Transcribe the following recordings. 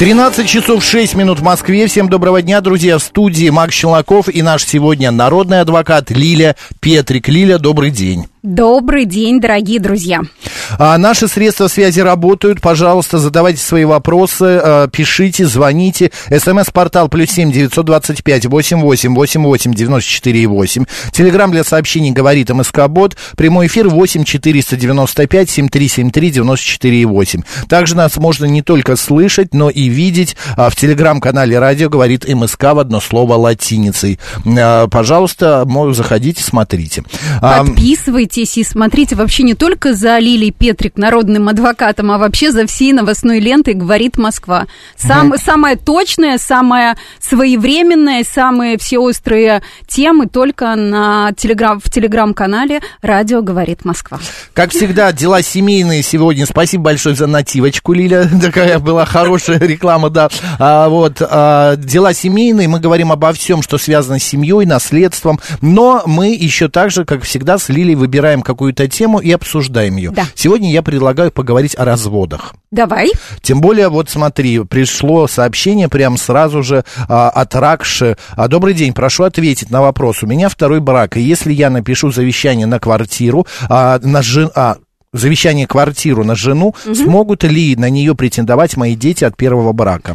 13 часов 6 минут в Москве. Всем доброго дня, друзья. В студии Макс Челноков и наш сегодня народный адвокат Лиля Петрик. Лиля, добрый день. Добрый день, дорогие друзья. А, наши средства связи работают. Пожалуйста, задавайте свои вопросы, а, пишите, звоните. СМС-портал плюс семь девятьсот двадцать пять восемь восемь восемь восемь девяносто четыре восемь. Телеграмм для сообщений говорит МСК Бот. Прямой эфир восемь четыреста девяносто пять семь три семь три девяносто четыре восемь. Также нас можно не только слышать, но и видеть а, в телеграм-канале радио говорит МСК в одно слово латиницей. А, пожалуйста, заходите, смотрите. Подписывайтесь Подписывайтесь и смотрите вообще не только за Лилией Петрик, народным адвокатом, а вообще за всей новостной лентой «Говорит Москва». Сам, mm Самое точное, самое своевременное, самые все острые темы только на телеграм, в телеграм-канале «Радио говорит Москва». Как всегда, дела семейные сегодня. Спасибо большое за нативочку, Лиля. Такая была хорошая реклама, да. А, вот, а, дела семейные. Мы говорим обо всем, что связано с семьей, наследством. Но мы еще также, как всегда, с Лилией выбираем выбираем какую-то тему и обсуждаем ее. Да. Сегодня я предлагаю поговорить о разводах. Давай. Тем более, вот смотри, пришло сообщение прям сразу же а, от Ракши. А, Добрый день, прошу ответить на вопрос. У меня второй брак, и если я напишу завещание на квартиру, а, на жен... а, завещание квартиру на жену, угу. смогут ли на нее претендовать мои дети от первого брака?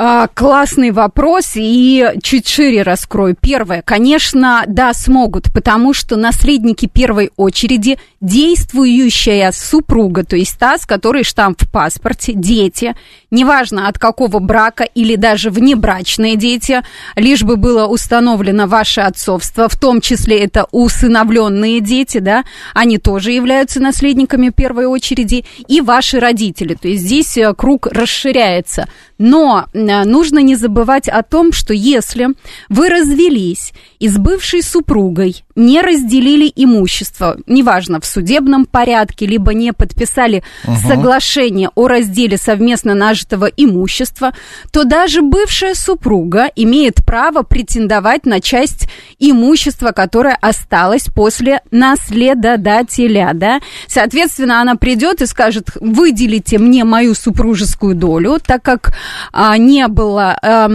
А, классный вопрос и чуть шире раскрою. Первое, конечно, да, смогут, потому что наследники первой очереди действующая супруга, то есть та, с которой штамп в паспорте, дети, неважно от какого брака или даже внебрачные дети, лишь бы было установлено ваше отцовство, в том числе это усыновленные дети, да, они тоже являются наследниками первой очереди, и ваши родители, то есть здесь э, круг расширяется. Но нужно не забывать о том, что если вы развелись и с бывшей супругой не разделили имущество, неважно, в судебном порядке, либо не подписали угу. соглашение о разделе совместно нажитого имущества, то даже бывшая супруга имеет право претендовать на часть имущества, которое осталось после наследодателя, да. Соответственно, она придет и скажет, выделите мне мою супружескую долю, так как а, не было а,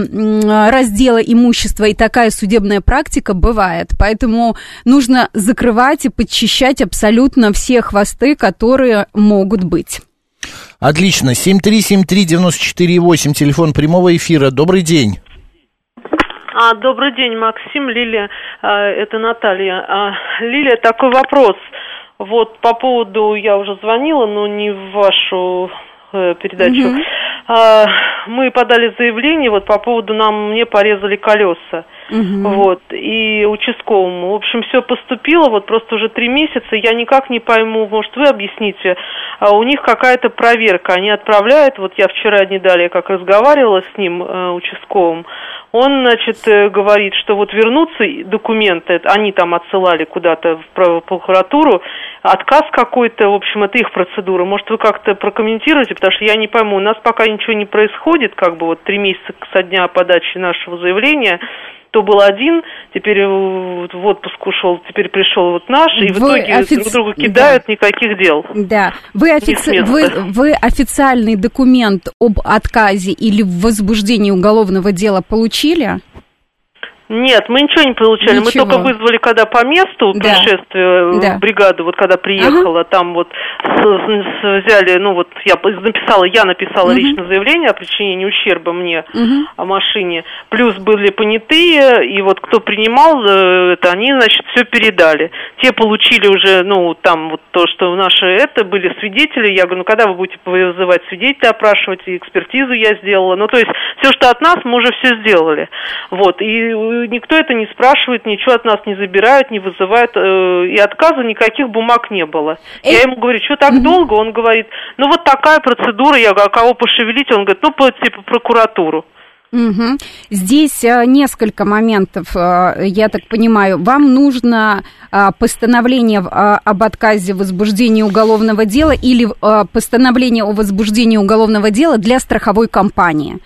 раздела имущества, и такая судебная практика бывает. Поэтому нужно закрывать и подчищать абсолютно все хвосты, которые могут быть. Отлично. 7373948, телефон прямого эфира. Добрый день. А, добрый день, Максим, Лилия, а, это Наталья. А, Лилия, такой вопрос. Вот по поводу, я уже звонила, но не в вашу передачу. Угу. А, мы подали заявление вот по поводу нам мне порезали колеса. Угу. Вот, и участковому. В общем, все поступило, вот просто уже три месяца, я никак не пойму, может, вы объясните, а у них какая-то проверка, они отправляют, вот я вчера не далее как разговаривала с ним, э, участковым, он, значит, э, говорит, что вот вернутся документы, они там отсылали куда-то в прокуратуру, отказ какой-то, в общем, это их процедура. Может, вы как-то прокомментируете, потому что я не пойму, у нас пока ничего не происходит, как бы вот три месяца со дня подачи нашего заявления, то был один, теперь в отпуск ушел, теперь пришел вот наш, и вы в итоге офици... друг друга кидают, да. никаких дел. Да. Вы, офици... вы, вы официальный документ об отказе или возбуждении уголовного дела получили? Нет, мы ничего не получали. Ничего. Мы только вызвали, когда по месту да. происшествия да. бригаду, вот когда приехала, ага. там вот с, с, взяли, ну вот я написала, я написала угу. лично заявление о причинении ущерба мне угу. о машине. Плюс были понятые, и вот кто принимал э, это, они, значит, все передали. Те получили уже, ну, там вот то, что наши это были свидетели. Я говорю, ну когда вы будете вызывать свидетелей, опрашивать, и экспертизу я сделала. Ну, то есть все, что от нас, мы уже все сделали. Вот, и никто это не спрашивает, ничего от нас не забирают, не вызывают, э, и отказа никаких бумаг не было. Э... Я ему говорю, что так долго? Он говорит, ну вот такая процедура, я говорю, а кого пошевелить? Он говорит, ну по типа прокуратуру. Угу. Здесь а, несколько моментов, а, я так понимаю. Вам нужно а, постановление об отказе в возбуждении уголовного дела или постановление о возбуждении уголовного дела для страховой компании?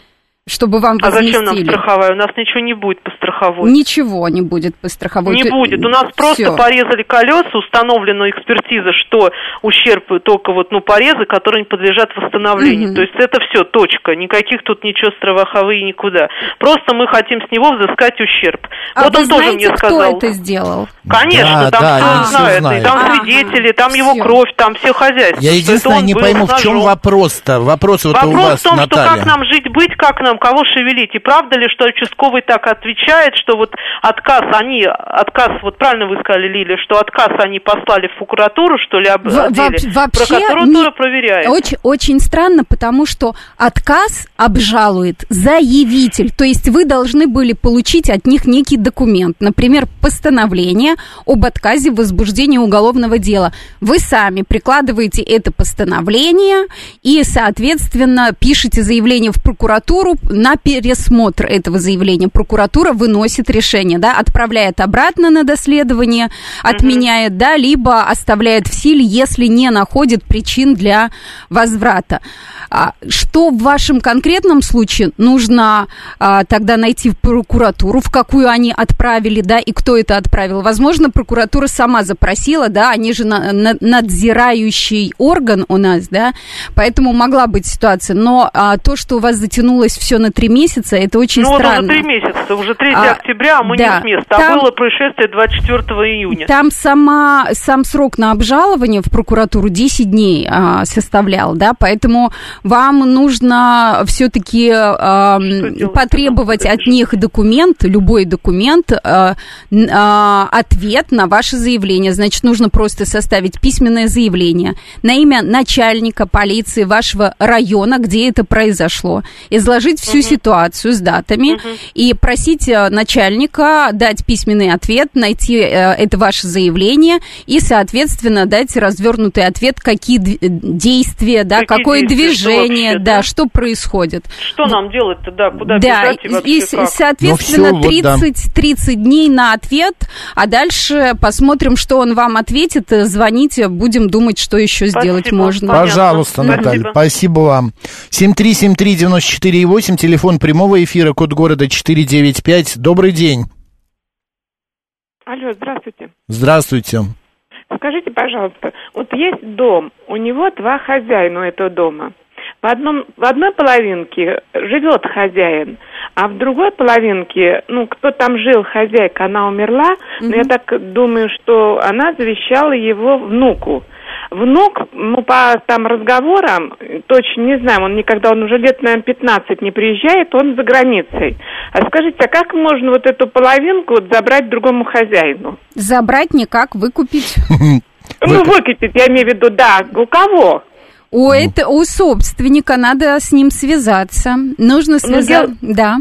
Чтобы вам А зачем нам страховая? У нас ничего не будет по страховой. Ничего не будет по страховой. Не Ты- будет. У нас просто Всё. порезали колеса, установлена экспертиза, что ущерб только вот, ну, порезы, которые не подлежат восстановлению. Мгм. То есть это все, точка. Никаких тут ничего страховые никуда. Просто мы хотим с него взыскать ущерб. А вот вы он тоже знаете, мне кто сказал. это сделал? Конечно, Да, там да, все знают, знают. и там Ага. свидетели, там его Всё. кровь, там все хозяйство. Я что единственное не пойму, в чем вопрос-то? Вопрос вот у Вопрос вас, в том, что Наталья. как нам жить, быть, как нам, кого шевелить. И правда ли, что участковый так отвечает, что вот отказ они, отказ, вот правильно вы сказали, Лили, что отказ они послали в прокуратуру, что ли, об, Во- отделе? во- вообще Прокуратура не- проверяет. Очень, очень странно, потому что отказ обжалует заявитель. То есть вы должны были получить от них некий документ, например, постановление об отказе в возбуждении уголовного дела. Вы сами прикладываете это постановление и, соответственно, пишете заявление в прокуратуру на пересмотр этого заявления. Прокуратура выносит решение, да, отправляет обратно на доследование, отменяет, да, либо оставляет в силе, если не находит причин для возврата. А, Что в вашем конкретном случае нужно а, тогда найти в прокуратуру, в какую они отправили, да, и кто это отправил? Возможно, прокуратура сама запросила, да, они же на- на- надзирающий орган у нас, да, поэтому могла быть ситуация. Но а, то, что у вас затянулось все на три месяца, это очень ну странно. вот уже три месяца, уже 3 А, октября, а мы да. не с места. Там- А было происшествие 24 июня. Там сама, сам срок на обжалование в прокуратуру 10 дней а, составлял, да, поэтому вам нужно все-таки делать потребовать от них документ, любой документ, а, а, ответ на ваше заявление. Значит, нужно просто составить письменное заявление на имя начальника полиции вашего района, где это произошло, изложить всю ситуацию с датами и просить э, начальника дать письменный ответ, найти э, это ваше заявление и, соответственно, дать развернутый ответ, какие действия, да, Какие какое действия, что движение, вообще, да, да? что происходит. Что нам делать-то, да, куда Да, бежать и вообще и, как? соответственно, Ну, всё, вот, да. 30, 30 дней на ответ, а дальше посмотрим, что он вам ответит. Э, Звоните, будем думать, что еще сделать Спасибо. можно. Понятно. Пожалуйста, Спасибо. Наталья, спасибо вам. 7373948, телефон прямого эфира, код города 495. Добрый день. Алло, здравствуйте. Здравствуйте. Скажите, пожалуйста, вот есть дом, у него два хозяина у этого дома. В, одном, в одной половинке живет хозяин, а в другой половинке, ну, кто там жил, хозяйка, она умерла, но я так думаю, что она завещала его внуку. Внук, ну, по там разговорам, точно не знаю, он никогда, он уже лет, наверное, 15 не приезжает, он за границей. А скажите, а как можно вот эту половинку вот забрать другому хозяину? Забрать никак, выкупить. Ну, выкупить, я имею в виду, да, у кого? У, это, у собственника надо с ним связаться. Нужно связаться. Да.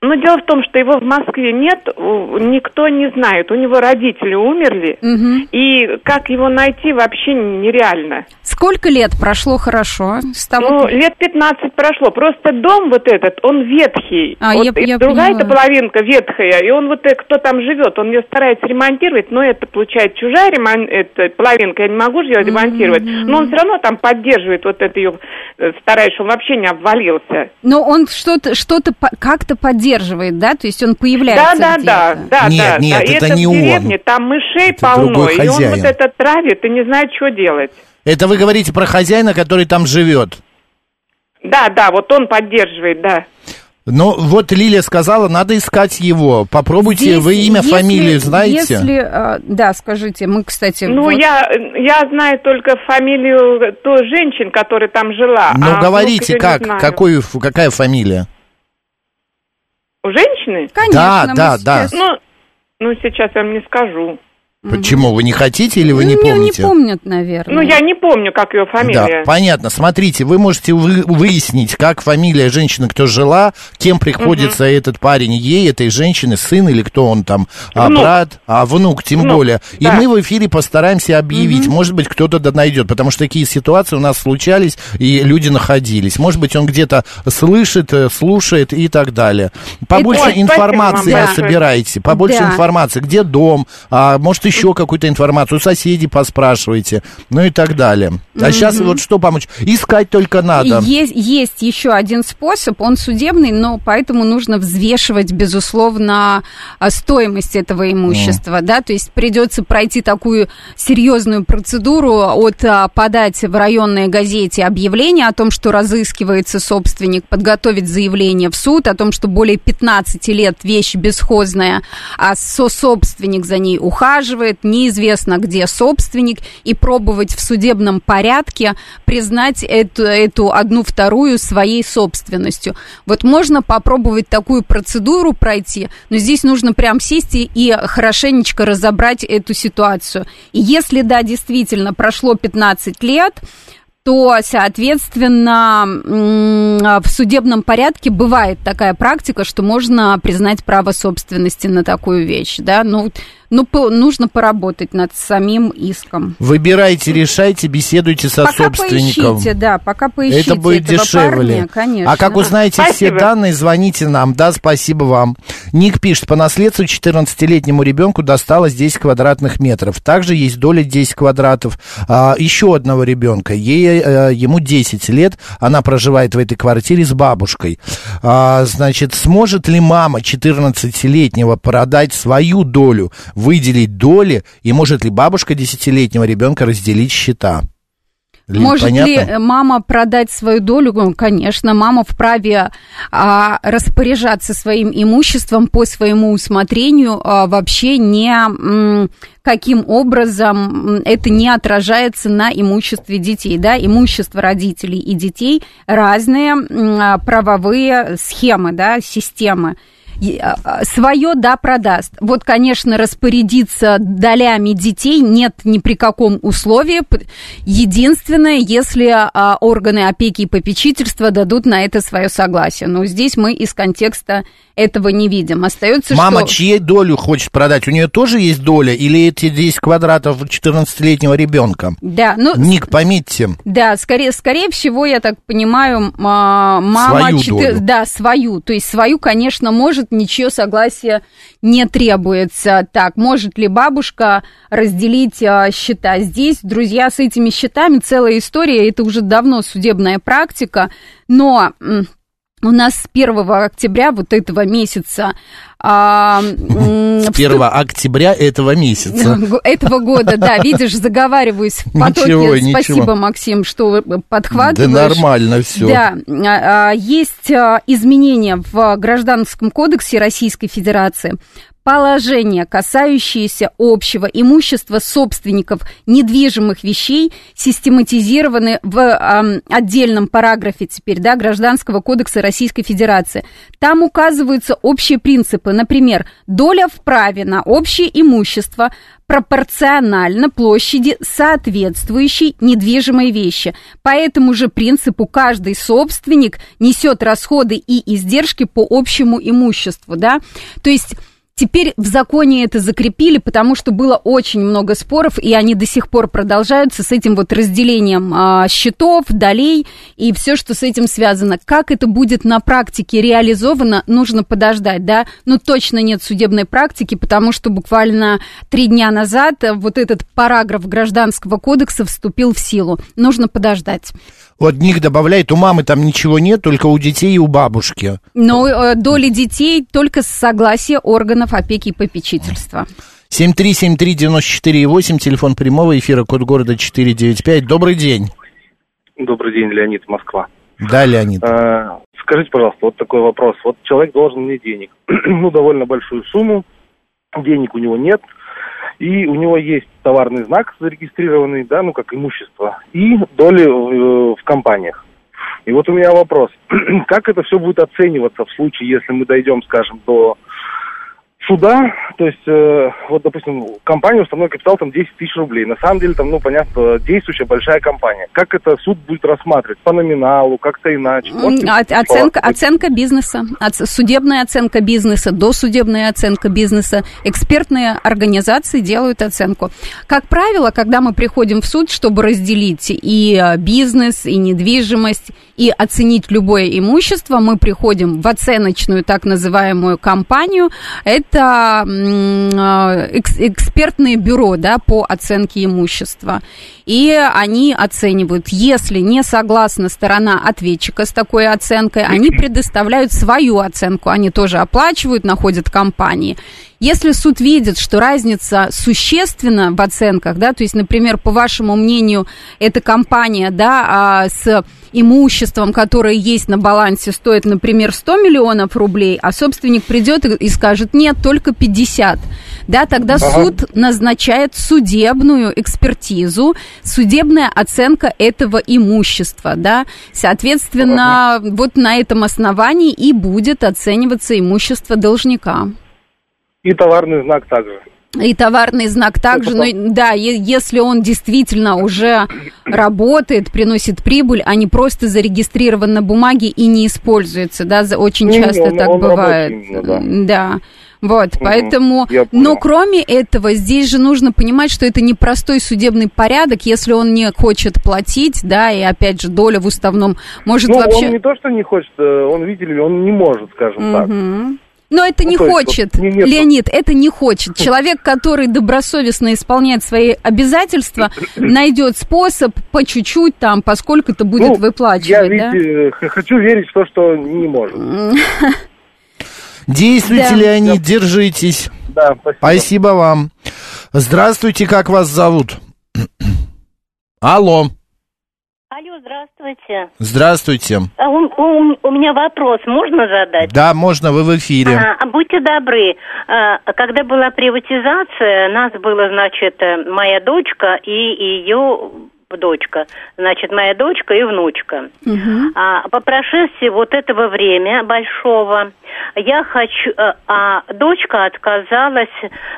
Но дело в том, что его в Москве нет, никто не знает. У него родители умерли, Мгм. и как его найти вообще нереально. Сколько лет прошло хорошо с того? Ну, лет 15 прошло. Просто дом вот этот, он ветхий. А, Вот я- я другая эта половинка ветхая, и он вот, э, кто там живет, он ее старается ремонтировать, но это, получает чужая ремон... это, половинка, я не могу же ее ремонтировать. Но он все равно там поддерживает вот это ее, э, старается, чтобы он вообще не обвалился. Но он что-то что-то как-то поддерживает, да? То есть он Да, появляется да, где-то. да, да, Нет, да. нет, да. Это это не в он. деревне, там мышей Это полно, и он вот это травит и не знает, что делать. Это вы говорите про хозяина, который там живет. Да, да, вот он поддерживает, да. Но вот Лилия сказала, надо искать его. Попробуйте, Здесь, вы имя, если- фамилию знаете? Если, э, да, скажите, мы, кстати... Ну, вот- я, я знаю только фамилию той женщины, которая там жила. Ну, а говорите, как, ф- какая фамилия? У женщины? Конечно, Да, да, да. сейчас- Ну, ну, сейчас я вам не скажу. Почему? Вы не хотите или вы не помните? Не помнят, наверное. Ну, я не помню, как ее Да, фамилия. понятно. Смотрите, вы можете вы- выяснить, как фамилия женщины, кто жила, кем приходится этот парень ей, этой женщины, сын или кто он там, а, Внук. брат, а внук тем Внук, более. И да. мы в эфире постараемся объявить. Может быть, кто-то да найдет, потому что такие ситуации у нас случались, и люди находились. Может быть, он где-то слышит, э, слушает и так далее. Побольше Ой, спасибо информации вам вы большое. собираете, побольше Да. информации, где дом, а, может, еще какую-то информацию, у соседей поспрашивайте, ну и так далее. А сейчас вот что помочь? Искать только надо. Есть, есть еще один способ, он судебный, но поэтому нужно взвешивать, безусловно, а, стоимость этого имущества, да, то есть придется пройти такую серьезную процедуру от а, подать в районной газете объявление о том, что разыскивается собственник, подготовить заявление в суд о том, что более 15 лет вещь бесхозная, а сособственник за ней ухаживает, неизвестно где собственник, и пробовать в судебном порядке признать эту, эту одну вторую своей собственностью. Вот можно попробовать такую процедуру пройти, но здесь нужно прям сесть и, хорошенечко разобрать эту ситуацию. И если, да, действительно прошло 15 лет, то, соответственно, в судебном порядке бывает такая практика, что можно признать право собственности на такую вещь, да, ну, ну по- нужно поработать над самим иском. Выбирайте, решайте, беседуйте со пока собственником. поищите, да, пока поищите Это будет этого дешевле. парня, конечно. А как узнаете все Спасибо. данные, звоните нам. Да, спасибо вам. Ник пишет, по наследству 14-летнему ребенку досталось 10 квадратных метров. Также есть доля 10 квадратов а, еще одного ребенка. Ей, э, ему 10 лет. Она проживает в этой квартире с бабушкой. А, значит, сможет ли мама 14-летнего продать свою долю, выделить доли? И может ли бабушка 10-летнего ребенка разделить счета? Лин, Может ли понятно? э, мама продать свою долю? Ну, Конечно, мама вправе а, распоряжаться своим имуществом по своему усмотрению, а, вообще не м, каким образом это не отражается на имуществе детей. Да? Имущество родителей и детей разные м, а, правовые схемы, да, системы свое, да, продаст. Вот, конечно, распорядиться долями детей нет ни при каком условии. Единственное, если а, органы опеки и попечительства дадут на это свое согласие. Но здесь мы из контекста этого не видим. Остается, Мама что... чьей долю хочет продать? У нее тоже есть доля? Или эти 10 квадратов 14-летнего ребенка? Да, ну, Ник, пометьте. Да, скорее, скорее всего, я так понимаю, ма- мама... Свою четы- долю. Да, свою. То есть свою, конечно, может, ничье согласие не требуется. Так, может ли бабушка разделить а, счета? Здесь, друзья, с этими счетами целая история. Это уже давно судебная практика. Но... у нас с 1 октября вот этого месяца а, С вступ- 1 октября этого месяца. Этого года, да, видишь, заговариваюсь в потоке. Ничего, ничего. Спасибо, Максим, что вы Да подхватываешь. нормально все. Да, а, а, есть а, изменения в Гражданском кодексе Российской Федерации. Положения, касающиеся общего имущества собственников недвижимых вещей, систематизированы в ам, отдельном параграфе теперь, да, Гражданского кодекса Российской Федерации. Там указываются общие принципы, например, доля в праве на общее имущество пропорционально площади соответствующей недвижимой вещи. По этому же принципу каждый собственник несет расходы и издержки по общему имуществу, да, то есть Теперь в законе это закрепили, потому что было очень много споров, и они до сих пор продолжаются с этим вот разделением а, счетов, долей и все, что с этим связано. Как это будет на практике реализовано, нужно подождать, да? Ну, точно нет судебной практики, потому что буквально три дня назад вот этот параграф Гражданского кодекса вступил в силу. Нужно подождать. Вот Ник добавляет, у мамы там ничего нет, только у детей и у бабушки. Но э, доли детей только с согласия органов опеки и попечительства. 7373948, телефон прямого эфира, код города 495. Добрый день. Добрый день, Леонид, Москва. Да, Леонид. Э, Скажите, пожалуйста, вот такой вопрос. Вот человек должен мне денег, ну, довольно большую сумму, денег у него нет, и у него есть товарный знак зарегистрированный, да, ну, как имущество, и доли в, в компаниях. И вот у меня вопрос, как это все будет оцениваться в случае, если мы дойдем, скажем, до суда, то есть, э, вот, допустим, компания установленный капитал там 10 тысяч рублей. На самом деле, там, ну, понятно, действующая большая компания. Как это суд будет рассматривать? По номиналу, как-то иначе? Можете М, о- Оценка, оценка бизнеса, оц- судебная оценка бизнеса, досудебная оценка бизнеса. Экспертные организации делают оценку. Как правило, когда мы приходим в суд, чтобы разделить и э, бизнес, и недвижимость, и оценить любое имущество, мы приходим в оценочную так называемую компанию. Это м, э, экс- экспертное бюро да, по оценке имущества. И они оценивают, если не согласна сторона ответчика с такой оценкой, они предоставляют свою оценку, они тоже оплачивают, находят компании. Если суд видит, что разница существенна в оценках, да, то есть, например, по вашему мнению, эта компания, да, а, с имуществом, которое есть на балансе, стоит, например, 100 миллионов рублей, а собственник придет и- скажет, нет, только 50, да, тогда суд назначает судебную экспертизу, судебная оценка этого имущества, да, соответственно, вот на этом основании и будет оцениваться имущество должника. И товарный знак также. И товарный знак также, но да, если он действительно уже работает, приносит прибыль, а не просто зарегистрирован на бумаге и не используется, да, очень часто он- так он бывает. именно, да. Вот, поэтому, я понял. но кроме этого, здесь же нужно понимать, что это непростой судебный порядок, если он не хочет платить, да, и опять же доля в уставном может Ну, вообще... он не то, что не хочет, э, он, видите ли, он не может, скажем так. Но это Ну, не хочет, вот не- нет- Леонид, это не хочет. Человек, который добросовестно исполняет свои обязательства, найдет способ по чуть-чуть там, поскольку это будет Ну, выплачивать, Я, да? видите, х- хочу верить в то, что не может. Действуйте, Да. Леонид, держитесь. Да, спасибо. Спасибо вам. Здравствуйте, как вас зовут? Алло, здравствуйте. здравствуйте. А У, у- у меня вопрос можно задать? Да, можно, вы в эфире. А, будьте добры, а, когда была приватизация, нас было, значит, э, моя дочка и ее дочка. Значит, моя дочка и внучка. А, по прошествии вот этого время большого, я хочу... э, А дочка отказалась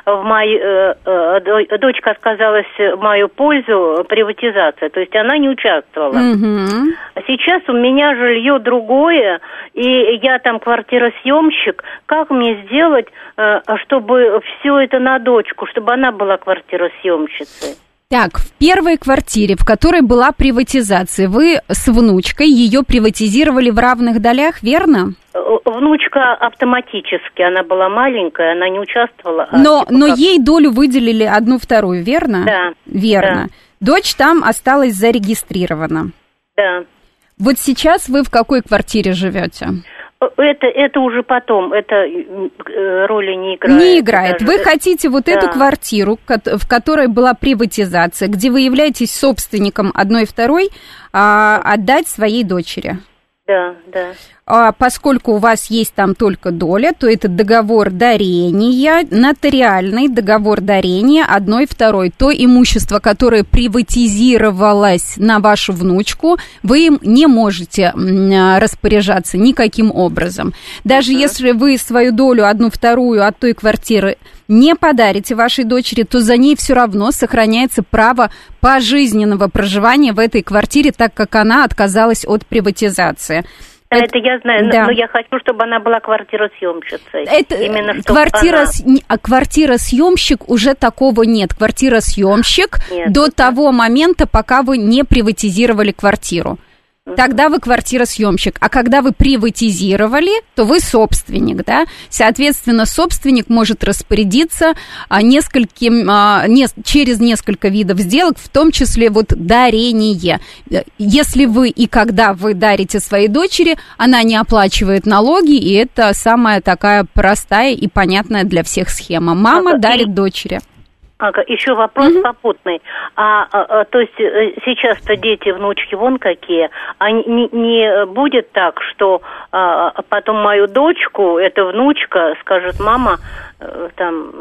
в мою... э, э, до- Дочка отказалась в мою пользу приватизации. То есть она не участвовала. Мгм. Сейчас у меня жилье другое, и я там квартиросъемщик. Как мне сделать, э, чтобы все это на дочку, чтобы она была квартиросъемщицей? Так, в первой квартире, в которой была приватизация, вы с внучкой ее приватизировали в равных долях, верно? Э, Внучка автоматически, она была маленькая, она не участвовала. а Но, типа но как- ей долю выделили одну вторую, верно? Да. Верно. Дочь там осталась зарегистрирована. Да. Вот сейчас вы в какой квартире живете? Это, это уже потом, это э, роли не играет. Не играет. даже. Вы хотите вот Да. эту квартиру, в которой была приватизация, где вы являетесь собственником одной и второй, а, отдать своей дочери. Да, да. А поскольку у вас есть там только доля, то это договор дарения, нотариальный договор дарения одной второй. То имущество, которое приватизировалось на вашу внучку, вы им не можете распоряжаться никаким образом. Даже если вы свою долю, одну вторую от той квартиры не подарите вашей дочери, то за ней все равно сохраняется право пожизненного проживания в этой квартире, так как она отказалась от приватизации. Да, это я знаю, но- Да. но я хочу, чтобы она была квартиросъемщицей. Это Именно квартира, она- а квартира съемщик уже такого нет. Квартира съемщик Нет, до да. того момента, пока вы не приватизировали квартиру. Тогда вы квартира съемщик. А когда вы приватизировали, то вы собственник, да? Соответственно, собственник может распорядиться а, нескольким, а, нес- через несколько видов сделок, в том числе вот дарение. Если вы и когда вы дарите своей дочери, она не оплачивает налоги, и это самая такая простая и понятная для всех схема. Мама и- дарит дочери. Ага, еще вопрос попутный. А, а, а, то есть э, сейчас-то дети, внучки вон какие. А не, не- будет так, что а, а потом мою дочку, эта внучка, скажет, мама, э, там,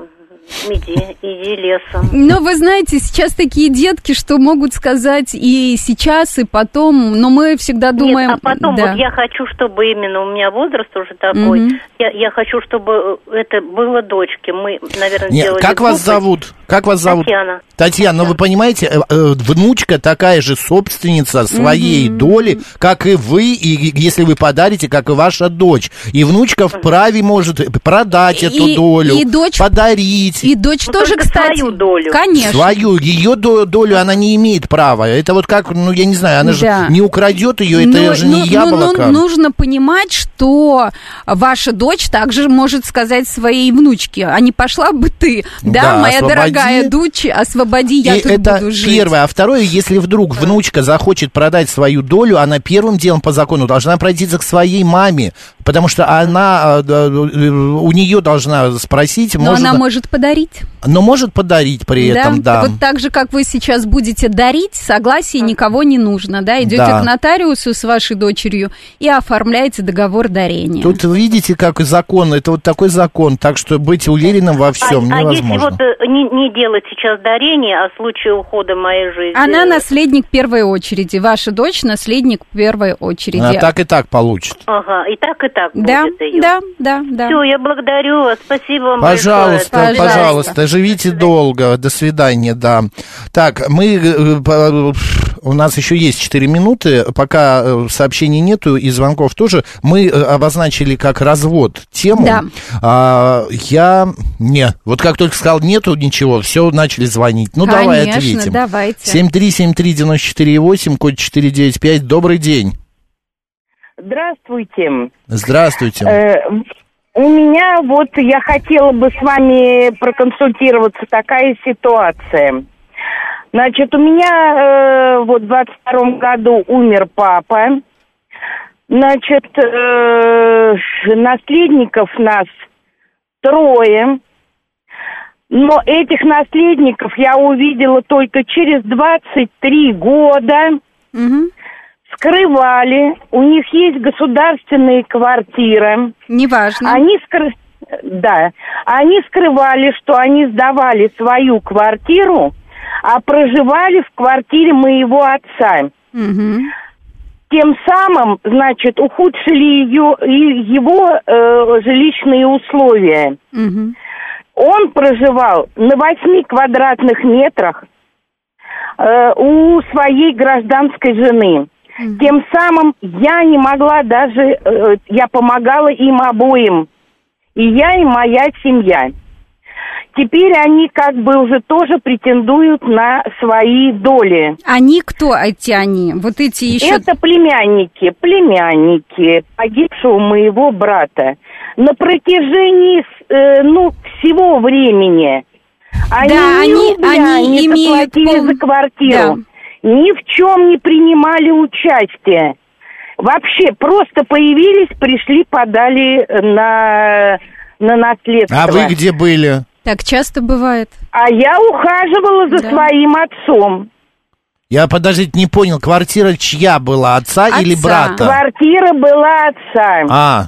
иди, иди лесом. Но вы знаете, сейчас такие детки, что могут сказать и сейчас, и потом, но мы всегда думаем... Нет, а потом да. вот я хочу, чтобы именно у меня возраст уже такой, Мгм. я, я хочу, чтобы это было дочке. Мы, наверное, Нет, сделали как вас глупость. зовут? Как вас зовут? Татьяна. Татьяна, ну вы понимаете, э, э, внучка такая же собственница своей доли, как и вы, и если вы подарите, как и ваша дочь. И внучка вправе может продать эту И- долю, и дочь- подарить. И дочь Ну, тоже, кстати... свою долю. Конечно. Свою, ее до- долю она не имеет права. Это вот как, ну я не знаю, она Да. же не украдет ее, это Ну, же ну, не ну, яблоко. ну, нужно понимать, что ваша дочь также может сказать своей внучке, а не пошла бы ты, да, Да, моя освободи. дорогая дочь, освободи, я И тут это буду жить. первое. А второе, если вдруг внучка захочет продать свою долю, она первым делом по закону должна обратиться к своей маме, потому что она, э, э, у нее должна спросить, Но может, она может подарить. но может подарить при этом, да. Вот так же, как вы сейчас будете дарить, согласие никого не нужно, да? Идете Да. к нотариусу с вашей дочерью и оформляете договор дарения. Тут видите, как закон, это вот такой закон, так что быть уверенным во всем а, а если невозможно. вот э, не, не делать сейчас дарение, а в случае ухода моей жизни... Она наследник первой очереди. Ваша дочь наследник первой очереди. Она так и так получит. Ага, и так, и так да, будет ее. да, да, да. Все, я благодарю вас. Спасибо вам Пожалуйста, большое. Пожалуйста. пожалуйста, живите долго. До свидания, да. Так, мы э, у нас еще есть 4 минуты, пока э, сообщений нету и звонков тоже. Мы э, обозначили как развод тему. Да. А, я не, вот как только сказал нету ничего, все начали звонить. Ну давай Конечно, ответим. давайте. 7373948, код 495. Добрый день. Здравствуйте. Здравствуйте. Э, у меня вот я хотела бы с вами проконсультироваться такая ситуация. Значит, у меня э, вот в 22 году умер папа. Значит, э, наследников нас трое. Но этих наследников я увидела только через 23 года Мгм. Скрывали, у них есть государственные квартиры. Неважно. Они скры... да, они скрывали, что они сдавали свою квартиру, а проживали в квартире моего отца. Мгм. Тем самым, значит, ухудшили ее, и его э, жилищные условия. Мгм. Он проживал на 8 квадратных метрах э, у своей гражданской жены. Тем самым я не могла даже, э, я помогала им обоим. И я, и моя семья. Теперь они как бы уже тоже претендуют на свои доли. Они кто эти они? Вот эти еще... Это племянники, племянники погибшего моего брата. На протяжении, э, ну, всего времени они Да, ни они- рубля они не имеют заплатили пол- за квартиру, ни в чем не принимали участие. Вообще просто появились, пришли, подали на, на наследство. А вы где были? Так часто бывает. А я ухаживала за Да. своим отцом. Я, подождите, не понял, квартира чья была, отца, Отца. или брата? Квартира была отца. А,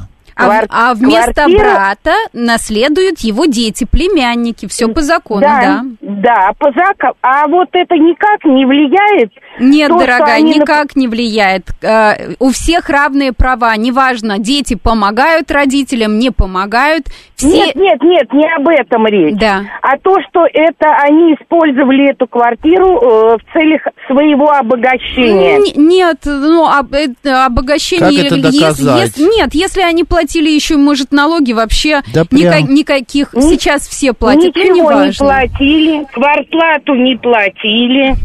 Квар- а вместо квартира- брата наследуют его дети, племянники. Все по закону, да. да, по закону. А вот это никак не влияет. Нет, То, дорогая, они нап- никак не влияет. Э, У всех равные права, неважно, дети помогают родителям, не помогают. Все... Нет, нет, нет, не об этом речь. Да. А то, что это они использовали эту квартиру э, в целях своего обогащения. Н- Нет, ну, об- это обогащение... Как это если- доказать? если- нет, если они платили еще, может, налоги, вообще Да ника- никаких... Ни- Сейчас все платят, ну, Ничего не неважно. платили, квартплату не платили,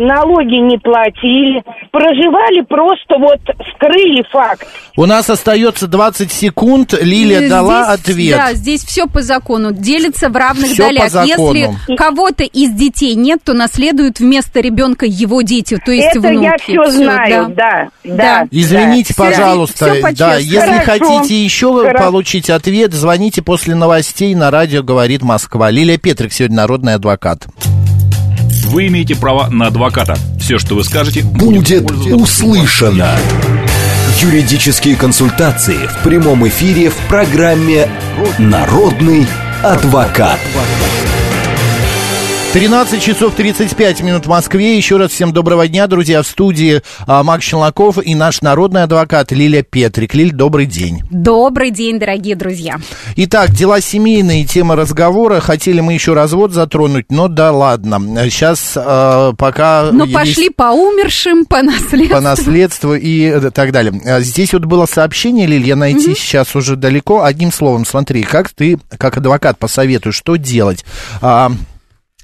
налоги не платили, проживали просто вот скрыли факт. у нас остается 20 секунд. Лилия Здесь- дала ответ. Да, здесь все по закону. Делится в равных по долях. закону. Если кого-то из детей нет, то наследуют вместо ребенка его дети, то есть Это внуки. я все Всё, знаю, да, да. Да. Извините, Всё- пожалуйста. всё по-честному. да, если Хорошо. хотите еще Хорошо. получить ответ, звоните после новостей на радио «Говорит Москва». Лилия Петрик сегодня народный адвокат. Вы имеете право на адвоката. Все, что вы скажете, Будет пользоваться услышано. Юридические консультации в прямом эфире в программе Народный адвокат. 13 часов 35 минут в Москве. Еще раз всем доброго дня, друзья. В студии а, Макс Челноков и наш народный адвокат Лилия Петрик. Лиль, добрый день. Добрый день, дорогие друзья. Итак, дела семейные, тема разговора. Хотели мы еще развод затронуть, но да ладно. Сейчас а, пока... Но пошли по умершим, по наследству. По наследству и так далее. А Здесь вот было сообщение, Лиль, я найти сейчас уже далеко. Одним словом, смотри, как ты, как адвокат, посоветуешь, что делать? А,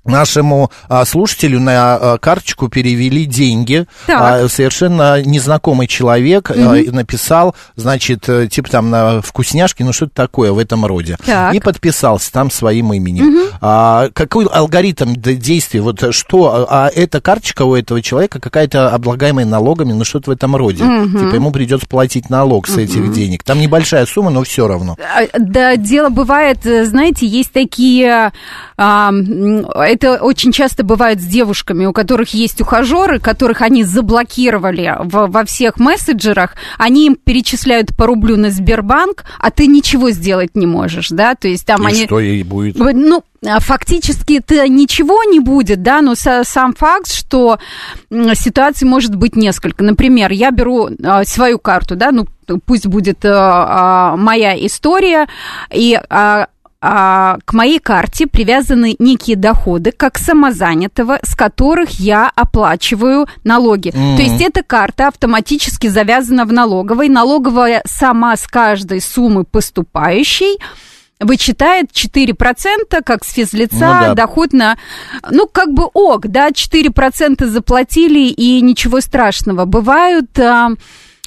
Нашему а, слушателю на а, карточку перевели деньги. А, совершенно незнакомый человек а, написал, значит, э, типа там на вкусняшки, ну что-то такое в этом роде. Так. И подписался там своим именем. А, какой алгоритм действий? Вот что? А, а эта карточка у этого человека какая-то облагаемая налогами, ну что-то в этом роде. Типа ему придется платить налог с этих денег. Там небольшая сумма, но все равно. А, Да, дело бывает, э, знаете, есть такие... а, это очень часто бывает с девушками, у которых есть ухажеры, которых они заблокировали в- во всех мессенджерах, они им перечисляют по рублю на Сбербанк, а ты ничего сделать не можешь, да, то есть там И они... что ей будет? Ну, а, фактически это ничего не будет, да, но са- сам факт, что ситуаций может быть несколько. Например, я беру а, свою карту, да, ну, пусть будет а, а, моя история, и а, к моей карте привязаны некие доходы, как самозанятого, с которых я оплачиваю налоги. Мгм. То есть эта карта автоматически завязана в налоговой. Налоговая сама с каждой суммы поступающей вычитает 4%, как с физлица, Ну да. доход на... Ну, как бы ок, да, 4% заплатили, и ничего страшного. Бывают... а,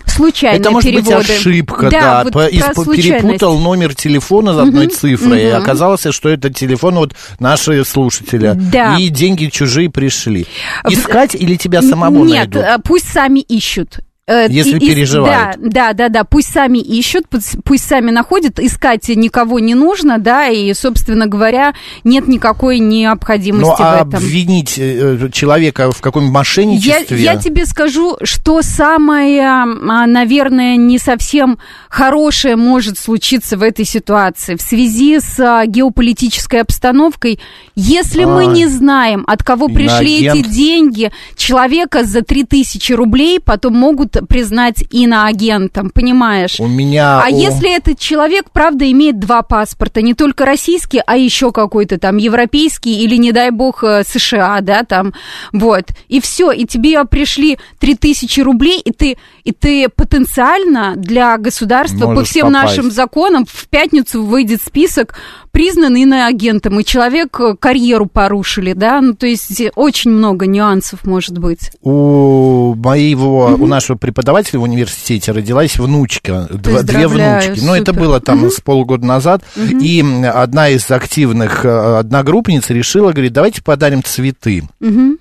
Случайные Это может переводы. быть ошибка, да. вот По- случайность. перепутал номер телефона за одной Мгм, цифрой, и мгм. оказалось, что это телефон вот наши слушателя. Да. И деньги чужие пришли. Искать или тебя самому Нет, найдут? э, пусть сами ищут. Э, Если и- переживают. Да, да, да, да, пусть сами ищут, пусть, пусть сами находят, искать никого не нужно, да, и, собственно говоря, нет никакой необходимости Ну, а в этом. обвинить э, человека в Я, мошенничестве... я тебе скажу, что самое, а, наверное, не совсем хорошее может случиться в этой ситуации в связи с а, геополитической обстановкой. Если мы А. не знаем, от кого пришли эти Иноагент. деньги, человека за 3000 рублей потом могут признать иноагентом, понимаешь? У меня... А у- если этот человек, правда, имеет два паспорта, не только российский, а еще какой-то там европейский или, не дай бог, э, США, да, там, вот, и все, и тебе пришли 3000 рублей, и ты, и ты потенциально для государства по Можешь всем попасть. нашим законам в пятницу выйдет список признан иноагентом, и человек э, карьеру порушили, да, ну, то есть э, очень много нюансов может быть. У моего, у нашего преподавателя в университете родилась внучка, два- две внучки. Но это супер. было там Мгм. с полгода назад. Мгм. И одна из активных э, одногруппниц решила, говорит, давайте подарим цветы. Мгм.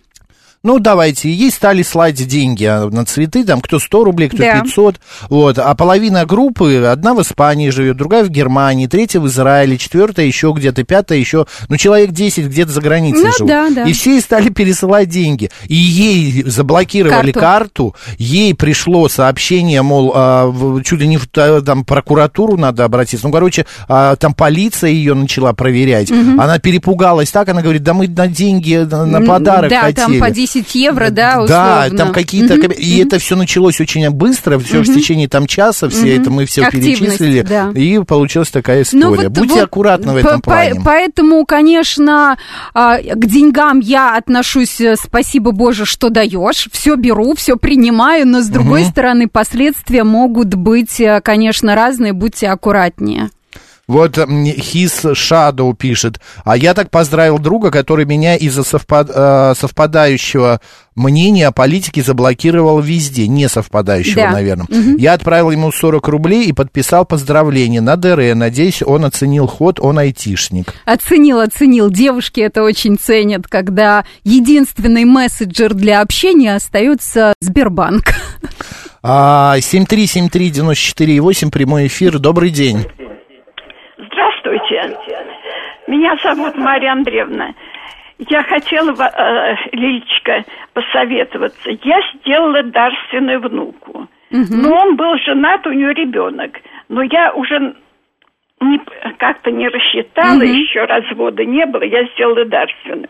Ну, давайте. Ей стали слать деньги а, на цветы, там, кто 100 рублей, кто Да. 500. Вот. А половина группы, одна в Испании живет, другая в Германии, третья в Израиле, четвертая еще где-то, пятая еще, ну, человек 10 где-то за границей Ну, живут. да, да. И все ей стали пересылать деньги. И ей заблокировали Карту. карту, ей пришло сообщение, мол, а, чуть ли не в та- там прокуратуру надо обратиться. Ну, короче, а, там полиция ее начала проверять. Мгм. Она перепугалась так, она говорит, да мы на деньги, на, подарок да, хотели. там по 10 евро, да, условно. Да, там какие-то... Коми- И это все началось очень быстро, все в Мгм. течение там часа, все Мгм. это мы все Активность, перечислили. да. И получилась такая Ну, история. вот- Будьте вот аккуратны в этом по- плане. Поэтому, конечно, а, к деньгам я отношусь, э, спасибо Боже, что даешь. Все беру, все принимаю, но с другой Мгм. стороны, последствия могут быть, э, конечно, разные. Будьте аккуратнее. Вот His Shadow пишет. А я так поздравил друга, который меня из-за совпад- э, совпадающего мнения о политике заблокировал везде. Не совпадающего, Да. наверное. Мгм. Я отправил ему 40 рублей и подписал поздравление на ДР. Надеюсь, он оценил ход, он айтишник. Оценил, оценил. Девушки это очень ценят, когда единственный мессенджер для общения остается Сбербанк. А, 7373948, прямой эфир. Добрый день. Здравствуйте. Меня зовут Марья Андреевна. Я хотела, э, Лилечка, посоветоваться. Я сделала дарственную внуку. Но он был женат, у него ребенок. Но я уже не, как-то не рассчитала, Мгм. еще развода не было, я сделала дарственную.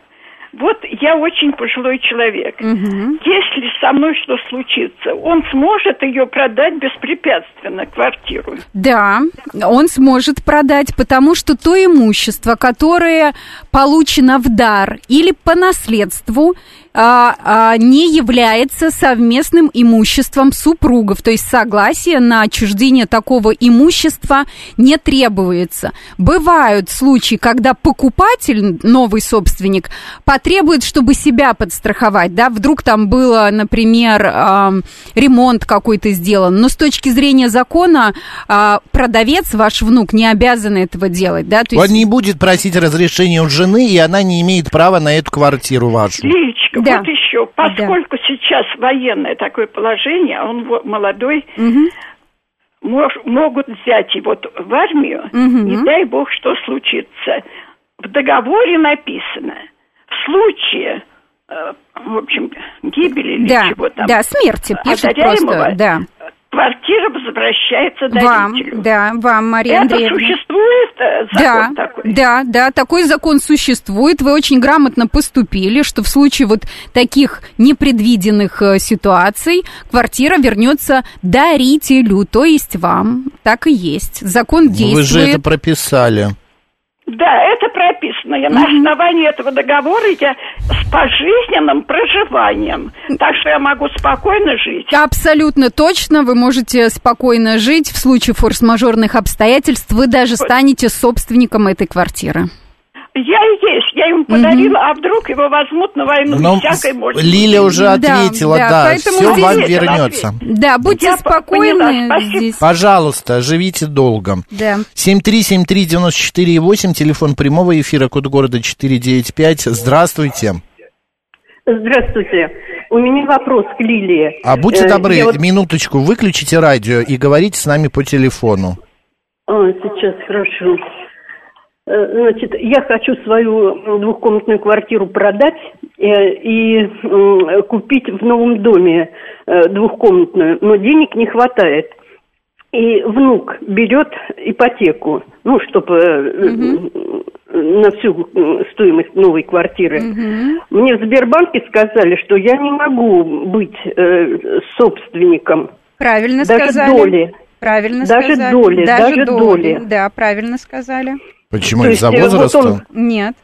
Вот я очень пожилой человек. Если со мной что случится, он сможет ее продать беспрепятственно, квартиру. Да, он сможет продать, потому что то имущество, которое получено в дар или по наследству, а, а, не является совместным имуществом супругов. То есть согласие на отчуждение такого имущества не требуется. Бывают случаи, когда покупатель, новый собственник, потребует, чтобы себя подстраховать. Да? Вдруг там было, например, ам, ремонт какой-то сделан. Но с точки зрения закона а, продавец, ваш внук, не обязан этого делать. Да? То Он есть- не будет просить разрешения у жены, и она не имеет права на эту квартиру вашу. Лилечка, Да. вот еще, поскольку сейчас военное такое положение, а он молодой, мож- могут взять его в армию, Мгм. не дай бог, что случится. В договоре написано, в случае, э, в общем, гибели или Да, чего там, да, смерти пишет просто, да. Квартира возвращается Вам, дарителю. да, вам, Мария Это Андреевна. существует э, Да, закон такой? да, да, такой закон существует. Вы очень грамотно поступили, что в случае вот таких непредвиденных э, ситуаций квартира вернется дарителю, то есть вам. Так и есть. Закон Ну, Вы действует. же это прописали. Да, это прописано. Я на основании этого договора я с пожизненным проживанием. Так что я могу спокойно жить. Абсолютно точно, вы можете спокойно жить. В случае форс-мажорных обстоятельств вы даже станете собственником этой квартиры. Я и есть. Я ему подарила, а вдруг его возьмут на войну. Но всякой может Ну, Лиля быть. уже Да, ответила, да, да, поэтому все здесь- вам вернется. Да, будьте Я по- спокойны поняла, здесь. Пожалуйста, живите долго. Да. 7373948, телефон прямого эфира, код города 495. Здравствуйте. Здравствуйте. У меня вопрос к Лилии. А будьте Э, добры, я вот- минуточку, выключите радио и говорите с нами по телефону. А, сейчас, хорошо. Э, Значит, я хочу свою двухкомнатную квартиру продать э, и купить в новом доме э, двухкомнатную, но денег не хватает. И внук берет ипотеку, ну, чтобы на всю стоимость новой квартиры. Мне в Сбербанке сказали, что я не могу быть э, собственником. Правильно Даже сказали. доли. Правильно Даже сказали. доли, даже доли. Да, правильно сказали. Почему, из-за э, вот возраста? он- Нет.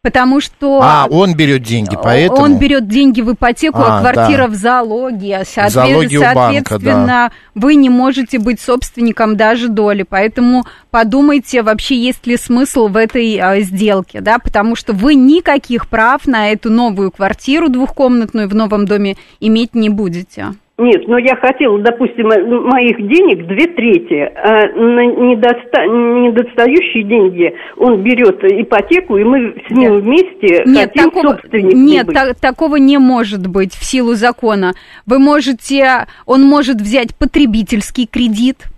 Потому что А, он берет деньги, поэтому... он берет деньги в ипотеку, а, А, квартира да. в залоге. Соответ- залоге у банка, Соответственно, вы не можете быть собственником даже доли. Поэтому подумайте, вообще есть ли смысл в этой а, сделке, да, потому что вы никаких прав на эту новую квартиру двухкомнатную в новом доме иметь не будете. Нет, но я хотела, допустим, э, моих денег две трети, а на недоста... недостающие деньги он берет ипотеку, и мы с ним вместе Нет, хотим такого, собственниками нет та- такого не может быть в силу закона. Вы можете, он может взять потребительский кредит,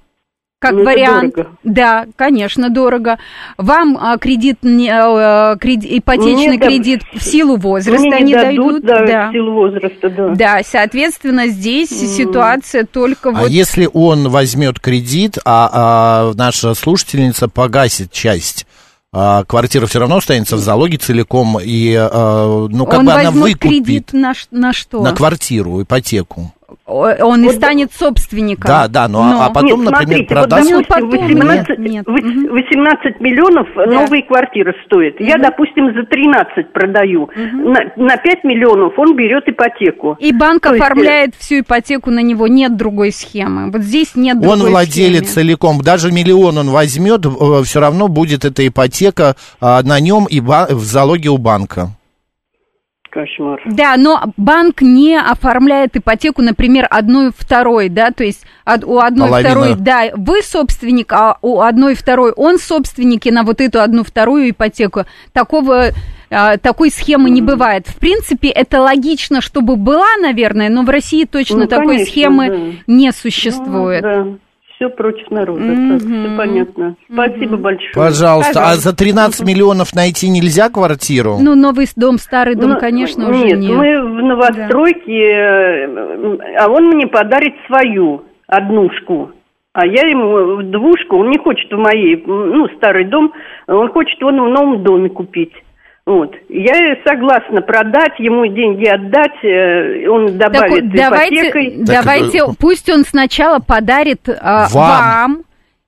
как Ну, это вариант. дорого. Да, конечно, дорого. Вам а, кредит, не- а, кред- ипотечный Мне да- кредит в силу возраста Мне не дадут, дают. да, да. в силу возраста, да. Да, соответственно, здесь ситуация только А вот... если он возьмет кредит, а, а наша слушательница погасит часть, а, квартира все равно останется в залоге целиком, и, а, ну, как он бы она возьмет выкупит кредит на, на что? на квартиру, ипотеку. Он и станет собственником. Да, да, ну, а- а потом, Нет, например, смотрите, продаст- Вот, Ну, допустим, потом, 18, нет, нет. вось- 18 миллионов новые квартиры стоят. Я, допустим, за 13 продаю. На, на 5 миллионов он берет ипотеку. И банк То есть, э, оформляет всю ипотеку на него, нет другой схемы. Вот здесь нет Он другой владелец схемы. целиком, даже миллион он возьмет, все равно будет эта ипотека а, на нем и ба- в залоге у банка. Кошмар. Да, но банк не оформляет ипотеку, например, одной второй, да, то есть од- у одной Половина. второй, да, вы собственник, а у одной второй он собственник, и на вот эту одну вторую ипотеку. Такого а, такой схемы не бывает. В принципе, это логично, чтобы была, наверное, но в России точно Ну, такой конечно, схемы да. не существует. Ну, да, все против народа. Так, все понятно. Спасибо большое. Пожалуйста, а за 13 миллионов найти нельзя квартиру? Ну, новый дом, старый дом, Ну, конечно, уже нет, нет. мы в новостройке, э, а он мне подарит свою однушку. А я ему в двушку, он не хочет в моей, ну, старый дом, он хочет он в новом доме купить. Вот. Я согласна продать, ему деньги отдать, э, он добавит так, ипотекой. Давайте, давайте Так, пусть он сначала подарит а, Вам. вам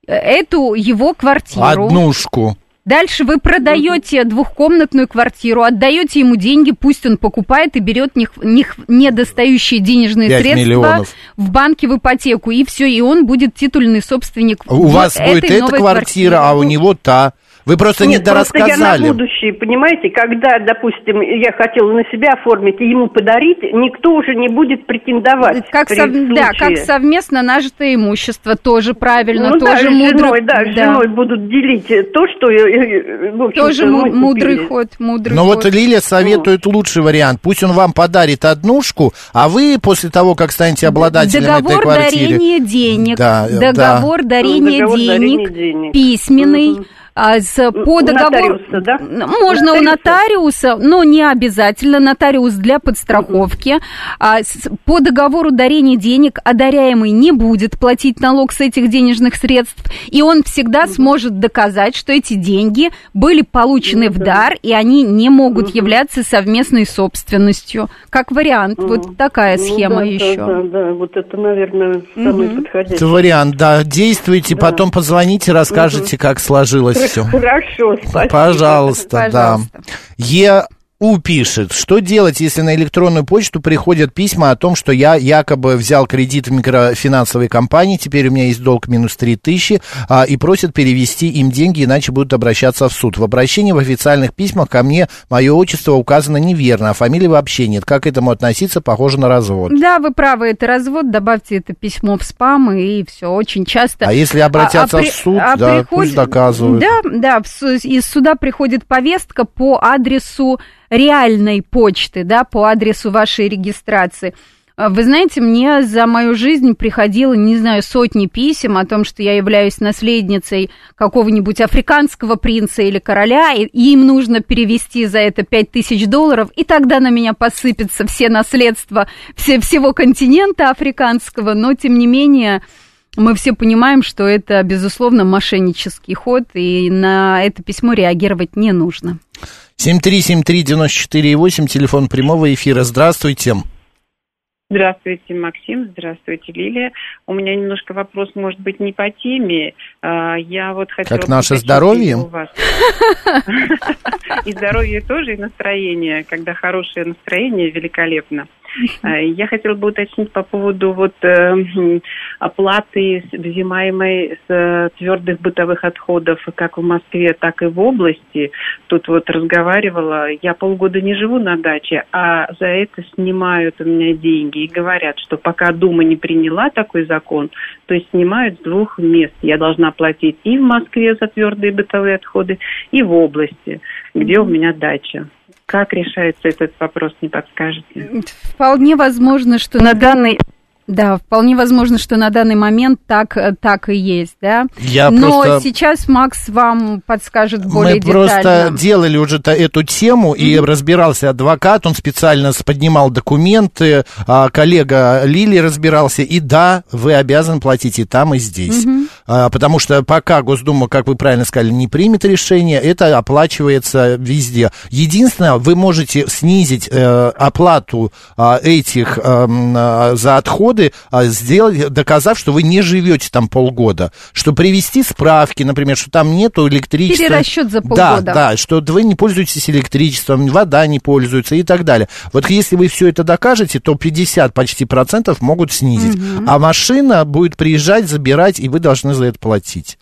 эту его квартиру. Однушку. Дальше вы продаете двухкомнатную квартиру, отдаете ему деньги, пусть он покупает и берет них, них недостающие денежные средства миллионов. в банке в ипотеку, и все, и он будет титульный собственник. У вот вас будет эта квартира, а у него та. Вы просто Нет, просто я на недорассказали. будущее, понимаете, когда, допустим, я хотела на себя оформить и ему подарить, никто уже не будет претендовать. Как при сов- Да, как совместно нажитое имущество, тоже правильно, ну, да, тоже с мудро. женой, да, с женой будут делить э, то, что, э, э, в Тоже мы му- мудрый купили. ход, мудрый Но ход. вот Лилия советует лучший вариант. Пусть он вам подарит однушку, а вы после того, как станете обладателем этой Договор квартиры... дарения денег, Да, договор дарения Договор денег, дарения денег. письменный. А, с, по У договору нотариуса, да? можно у нотариуса, но не обязательно нотариус для подстраховки. А, с- по договору дарения денег одаряемый не будет платить налог с этих денежных средств, и он всегда сможет доказать, что эти деньги были получены в дар, и они не могут являться совместной собственностью. Как вариант, вот такая Ну схема да, еще. Да, да, да, вот это, наверное, самый подходящий. Это вариант, да. Действуйте, потом позвоните, расскажете, как сложилось все. Хорошо, спасибо. Пожалуйста, да. ЕУ пишет, что делать, если на электронную почту приходят письма о том, что я якобы взял кредит в микрофинансовой компании, теперь у меня есть долг минус 3 тысячи, а, и просят перевести им деньги, иначе будут обращаться в суд. В обращении в официальных письмах ко мне мое отчество указано неверно, а фамилии вообще нет. Как к этому относиться? Похоже на развод. Да, вы правы, это развод, добавьте это письмо в спам, и все, очень часто. А если обратятся при- в суд, а да, приходит- пусть доказывают. Да, да, из суда приходит повестка по адресу реальной почты, да, по адресу вашей регистрации. А, Вы знаете, мне за мою жизнь приходило, не знаю, сотни писем о том, что я являюсь наследницей какого-нибудь африканского принца или короля, и им нужно перевести за это 5000 долларов, и тогда на меня посыпятся все наследства все, всего континента африканского, но тем не менее мы все понимаем, что это, безусловно, мошеннический ход, и на это письмо реагировать не нужно. 7373948, телефон прямого эфира. Здравствуйте. Здравствуйте, Максим. Здравствуйте, Лилия. У меня немножко вопрос, может быть, не по теме. А, Я вот хотела... Как наше здоровье? И здоровье тоже, и настроение. Когда хорошее настроение, великолепно. А, Я хотела бы уточнить по поводу вот э, оплаты взимаемой с э, твердых бытовых отходов как в Москве, так и в области. Тут вот разговаривала, я полгода не живу на даче, а за это снимают у меня деньги и говорят, что пока Дума не приняла такой закон, то есть снимают с двух мест. Я должна платить и в Москве за твердые бытовые отходы, и в области, где у меня дача. Как решается этот вопрос, не подскажете? Вполне возможно, что на данный... Да, вполне возможно, что на данный момент так, э, так и есть, да. Я Но просто- сейчас Макс вам подскажет более Мы детально. просто делали уже эту тему, и разбирался адвокат, он специально поднимал документы, а, коллега Лили разбирался, и да, вы обязаны платить и там, и здесь. Мгм. А, потому что пока Госдума, как вы правильно сказали, не примет решение, это оплачивается везде. Единственное, вы можете снизить э, оплату а, этих а, за отходы, а, сделать, доказав, что вы не живете там полгода. Что привести справки, например, что там нету электричества. Перерасчет за Да, полгода. да, что вы не пользуетесь электричеством, вода не пользуется и так далее. Вот если вы все это докажете, то 50 почти процентов могут снизить. Мгм. А машина будет приезжать, забирать, и вы должны за это платить.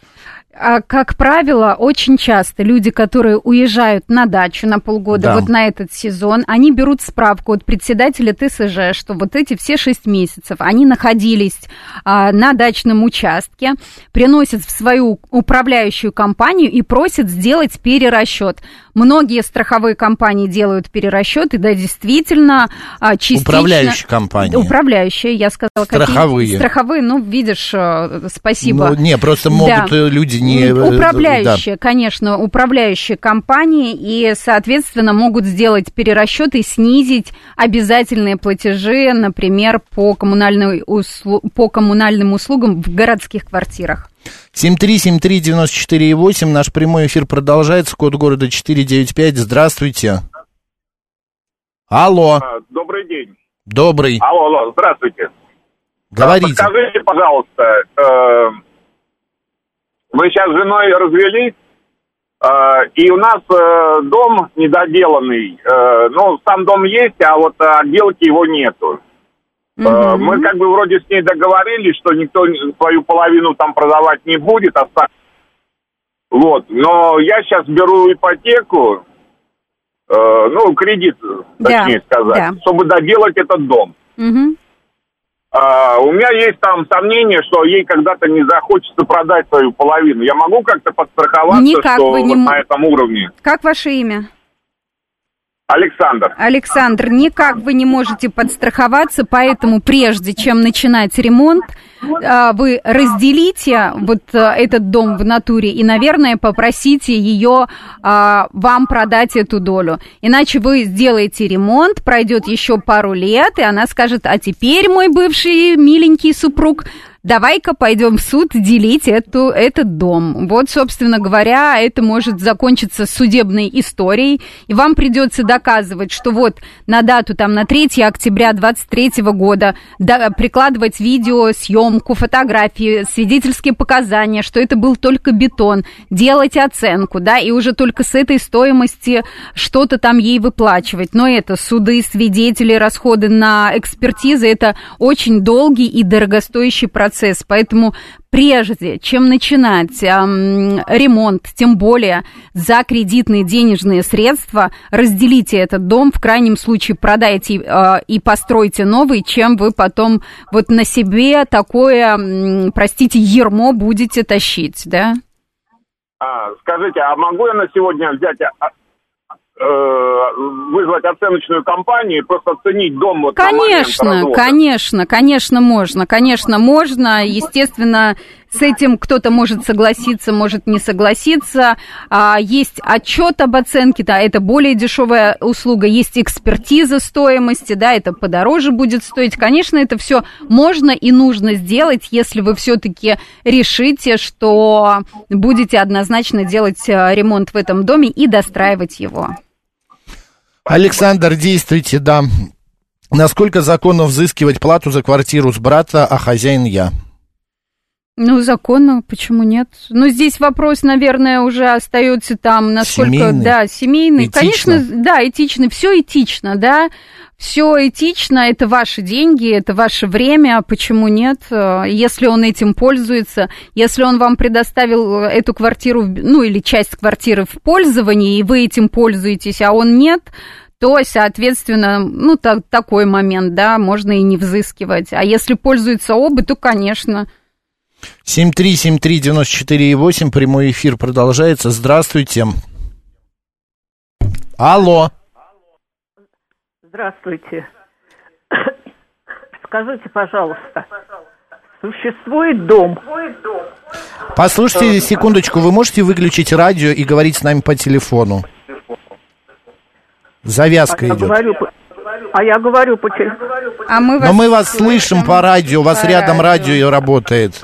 А, как правило, очень часто люди, которые уезжают на дачу на полгода, Да. вот на этот сезон, они берут справку от председателя ТСЖ, что вот эти все шесть месяцев они находились а, на дачном участке, приносят в свою управляющую компанию и просят сделать перерасчет. Многие страховые компании делают перерасчеты, да, действительно, а, частично... Управляющие компании. Управляющие, я сказала. Страховые. Какие? Страховые, ну, видишь, э, спасибо. Ну, не, просто могут Да. э, люди не... э, Управляющие, конечно, управляющие компании, и, соответственно, могут сделать перерасчет и снизить обязательные платежи, например, по, коммунальной услу- по коммунальным услугам в городских квартирах. 7373948, наш прямой эфир продолжается, код города 495, здравствуйте. Алло, А, Добрый день. добрый, Алло, алло, здравствуйте. говорите. Скажите, пожалуйста, э, мы сейчас с женой развелись, э, и у нас э, дом недоделанный. Э, ну, сам дом есть, а вот э, отделки его нету. Э, Мы как бы вроде с ней договорились, что никто свою половину там продавать не будет, оста- Вот, но я сейчас беру ипотеку, э, ну, кредит, Да, точнее сказать, да. чтобы доделать этот дом. Мгм. А, у меня есть там сомнение, что ей когда-то не захочется продать свою половину. Я могу как-то подстраховаться, Никак что вы не вот на этом уровне? Как ваше имя? Александр. Александр, никак вы не можете подстраховаться, поэтому прежде чем начинать ремонт, а, вы разделите вот а, этот дом в натуре и, наверное, попросите ее а, вам продать эту долю. Иначе вы сделаете ремонт, пройдет еще пару лет, и она скажет, а теперь мой бывший миленький супруг давай-ка пойдем в суд делить эту, этот дом. Вот, собственно говоря, это может закончиться судебной историей, и вам придется доказывать, что вот на дату, там, на 3 октября 23 года да, прикладывать видео, съемку, фотографии, свидетельские показания, что это был только бетон, делать оценку, да, и уже только с этой стоимости что-то там ей выплачивать. Но это суды, свидетели, расходы на экспертизы, это очень долгий и дорогостоящий процесс. Поэтому прежде чем начинать эм, ремонт, тем более за кредитные денежные средства, разделите этот дом, в крайнем случае продайте э, и постройте новый, чем вы потом вот на себе такое, простите, ермо будете тащить, да? А, скажите, а могу я на сегодня взять, а, вызвать оценочную компанию и просто оценить дом вот на момент Конечно, развода? конечно, конечно, можно, конечно, можно. Естественно, с этим кто-то может согласиться, может не согласиться. А, есть отчет об оценке, да, это более дешевая услуга. Есть экспертиза стоимости, да, это подороже будет стоить. Конечно, это все можно и нужно сделать, если вы все-таки решите, что будете однозначно делать э, ремонт в этом доме и достраивать его. Александр, действуйте, да. Насколько законно взыскивать плату за квартиру с брата, а хозяин я? Ну, законно, почему нет? Ну, здесь вопрос, наверное, уже остается там, насколько, Семейный? да, семейный. Этично? Конечно, да, этично, все этично, да, все этично, это ваши деньги, это ваше время, а почему нет? Э, Если он этим пользуется, если он вам предоставил эту квартиру, ну, или часть квартиры в пользовании, и вы этим пользуетесь, а он нет, то, соответственно, ну, так, такой момент, да, можно и не взыскивать. А если пользуются оба, то, конечно. 7373948, прямой эфир продолжается. Здравствуйте. Алло. Здравствуйте. Скажите, пожалуйста, существует дом? Послушайте секундочку, вы можете выключить радио и говорить с нами по телефону? Завязка а я идет. говорю, по- а я говорю по телефону. А мы Но мы вас слышим по радио, у вас рядом радио и работает.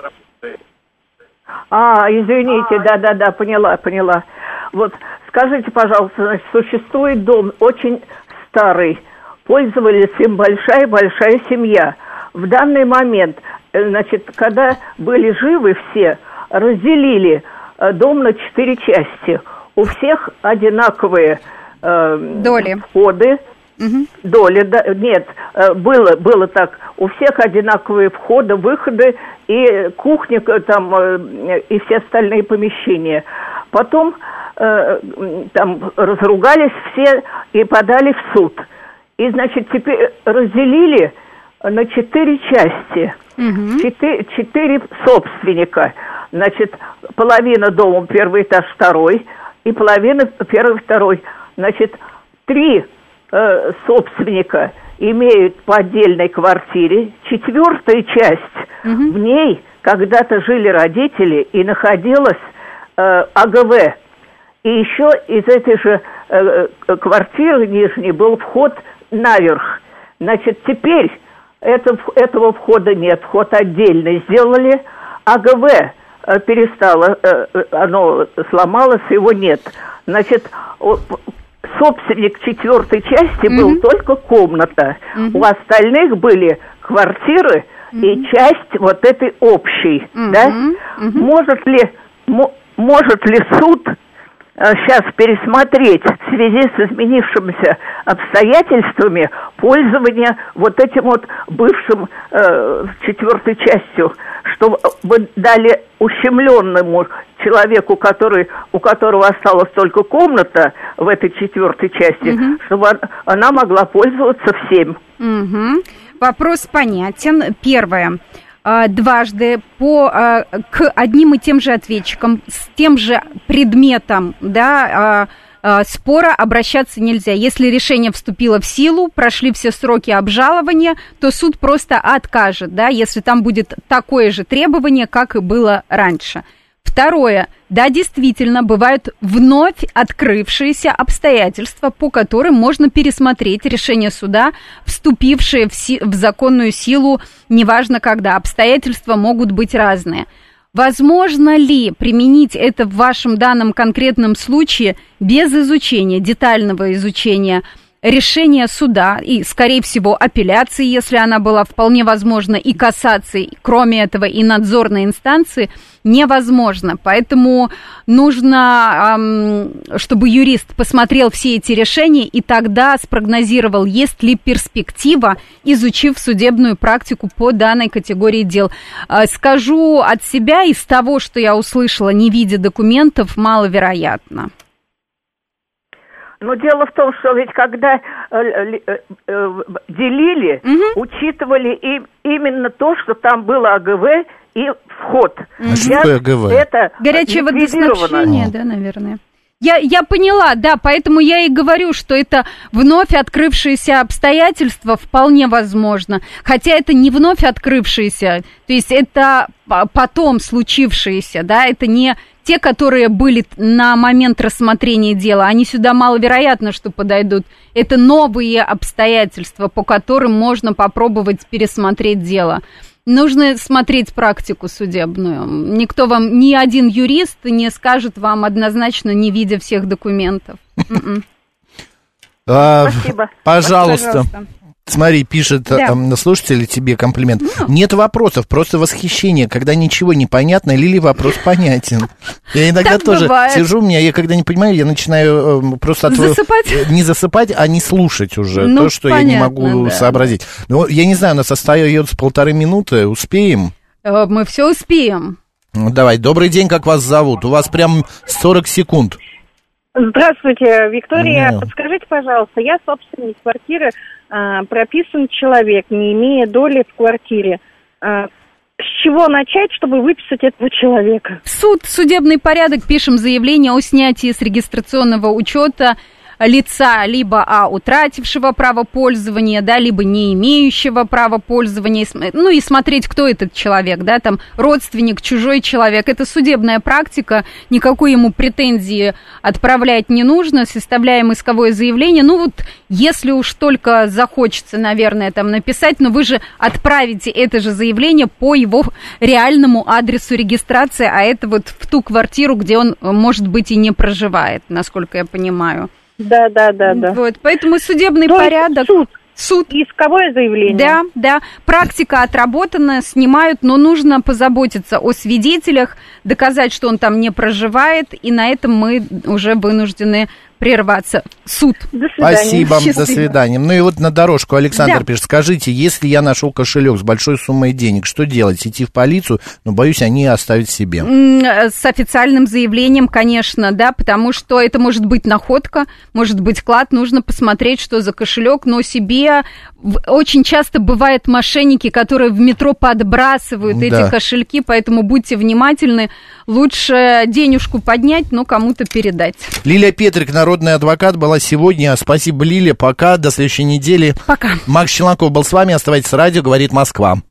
А, извините, да-да-да, поняла, поняла. Вот, скажите, пожалуйста, значит, существует дом очень старый, пользовались им большая-большая семья. В данный момент, э, значит, когда были живы все, разделили э, дом на четыре части. У всех одинаковые э, Доли. входы, доли, да, нет, э, было, было так, у всех одинаковые входы, выходы и кухня э, там э, и все остальные помещения. Потом э, там разругались все и подали в суд. И, значит, теперь разделили на четыре части. Четыре, четыре собственника. Значит, половина дома, первый этаж, второй. и половина первый, второй. Значит, три э, собственника имеют по отдельной квартире. Четвертая часть, угу. в ней когда-то жили родители и находилась э, АГВ. И еще из этой же э, э, квартиры нижней был вход наверх. Значит, теперь это, этого входа нет, вход отдельный сделали. АГВ э, перестало, э, оно сломалось, его нет. Значит, собственник четвертой части mm-hmm. был только комната. Mm-hmm. У остальных были квартиры mm-hmm. и часть вот этой общей, mm-hmm. да? Mm-hmm. Может ли может ли суд сейчас пересмотреть в связи с изменившимися обстоятельствами пользование вот этим вот бывшим э, четвертой частью, чтобы дали ущемленному человеку, который, у которого осталась только комната в этой четвертой части, угу. чтобы она могла пользоваться всем. Угу. Вопрос понятен. Первое. А, дважды по, а, к одним и тем же ответчикам с тем же предметом да, а, спора обращаться нельзя. Если решение вступило в силу, прошли все сроки обжалования, то суд просто откажет, да, если там будет такое же требование, как и было раньше. Второе. Да, действительно, бывают вновь открывшиеся обстоятельства, по которым можно пересмотреть решение суда, вступившее в, си- в законную силу, неважно когда. Обстоятельства могут быть разные. Возможно ли применить это в вашем данном конкретном случае без изучения, детального изучения решения суда и, скорее всего, апелляции, если она была вполне возможна, и кассации, кроме этого, и надзорной инстанции, невозможно. Поэтому нужно, чтобы юрист посмотрел все эти решения и тогда спрогнозировал, есть ли перспектива, изучив судебную практику по данной категории дел. А, скажу от себя, из того, что я услышала, не видя документов, маловероятно. Но дело в том, что ведь когда э, э, э, делили, угу. учитывали и, именно то, что там было АГВ и вход. А что такое АГВ? Это Горячее водоснабжение, да, наверное. Я, я поняла, да, поэтому я и говорю, что это вновь открывшиеся обстоятельства вполне возможно. Хотя это не вновь открывшиеся, то есть это потом случившиеся, да, это не те, которые были на момент рассмотрения дела, они сюда маловероятно, что подойдут. Это новые обстоятельства, по которым можно попробовать пересмотреть дело. Нужно смотреть практику судебную. Никто вам, ни один юрист не скажет вам однозначно, не видя всех документов. М-м. А, Спасибо. Пожалуйста. Смотри, пишет да. э, слушатель тебе комплимент. Ну. Нет вопросов, просто восхищение, когда ничего не понятно, Лили вопрос понятен. Я иногда так тоже бывает. сижу, меня я когда не понимаю, я начинаю э, просто от засыпать? Э, не засыпать, а не слушать уже ну, то, что понятно, я не могу да. сообразить. Ну, я не знаю, у нас остается полторы минуты, успеем? Э, мы все успеем. Ну, давай, добрый день, как вас зовут? У вас прям 40 секунд. Здравствуйте, Виктория. Да. Подскажите, пожалуйста, я собственник квартиры прописан человек, не имея доли в квартире. А, с чего начать, чтобы выписать этого человека? Суд, судебный порядок, пишем заявление о снятии с регистрационного учета лица либо а, утратившего право пользования, да, либо не имеющего права пользования, ну и смотреть, кто этот человек, да, там родственник, чужой человек. Это судебная практика, никакой ему претензии отправлять не нужно, составляем исковое заявление. Ну вот, если уж только захочется, наверное, там написать, но вы же отправите это же заявление по его реальному адресу регистрации, а это вот в ту квартиру, где он, может быть, и не проживает, насколько я понимаю. Да, да, да, да. Вот, поэтому судебный То порядок. Суд. Суд. Исковое заявление. Да, да. Практика отработана, снимают, но нужно позаботиться о свидетелях, доказать, что он там не проживает, и на этом мы уже вынуждены прерваться. Суд. До Спасибо, до свидания. Ну и вот на дорожку Александр да. пишет, скажите, если я нашел кошелек с большой суммой денег, что делать? Идти в полицию? Но, боюсь, они оставят себе. С официальным заявлением, конечно, да, потому что это может быть находка, может быть клад, нужно посмотреть, что за кошелек, но себе очень часто бывают мошенники, которые в метро подбрасывают да. эти кошельки, поэтому будьте внимательны, лучше денежку поднять, но кому-то передать. Лилия Петрик, народный адвокат, была сегодня. Спасибо, Лилия. Пока. До следующей недели. Пока. Макс Челноков был с вами. Оставайтесь с радио. Говорит Москва.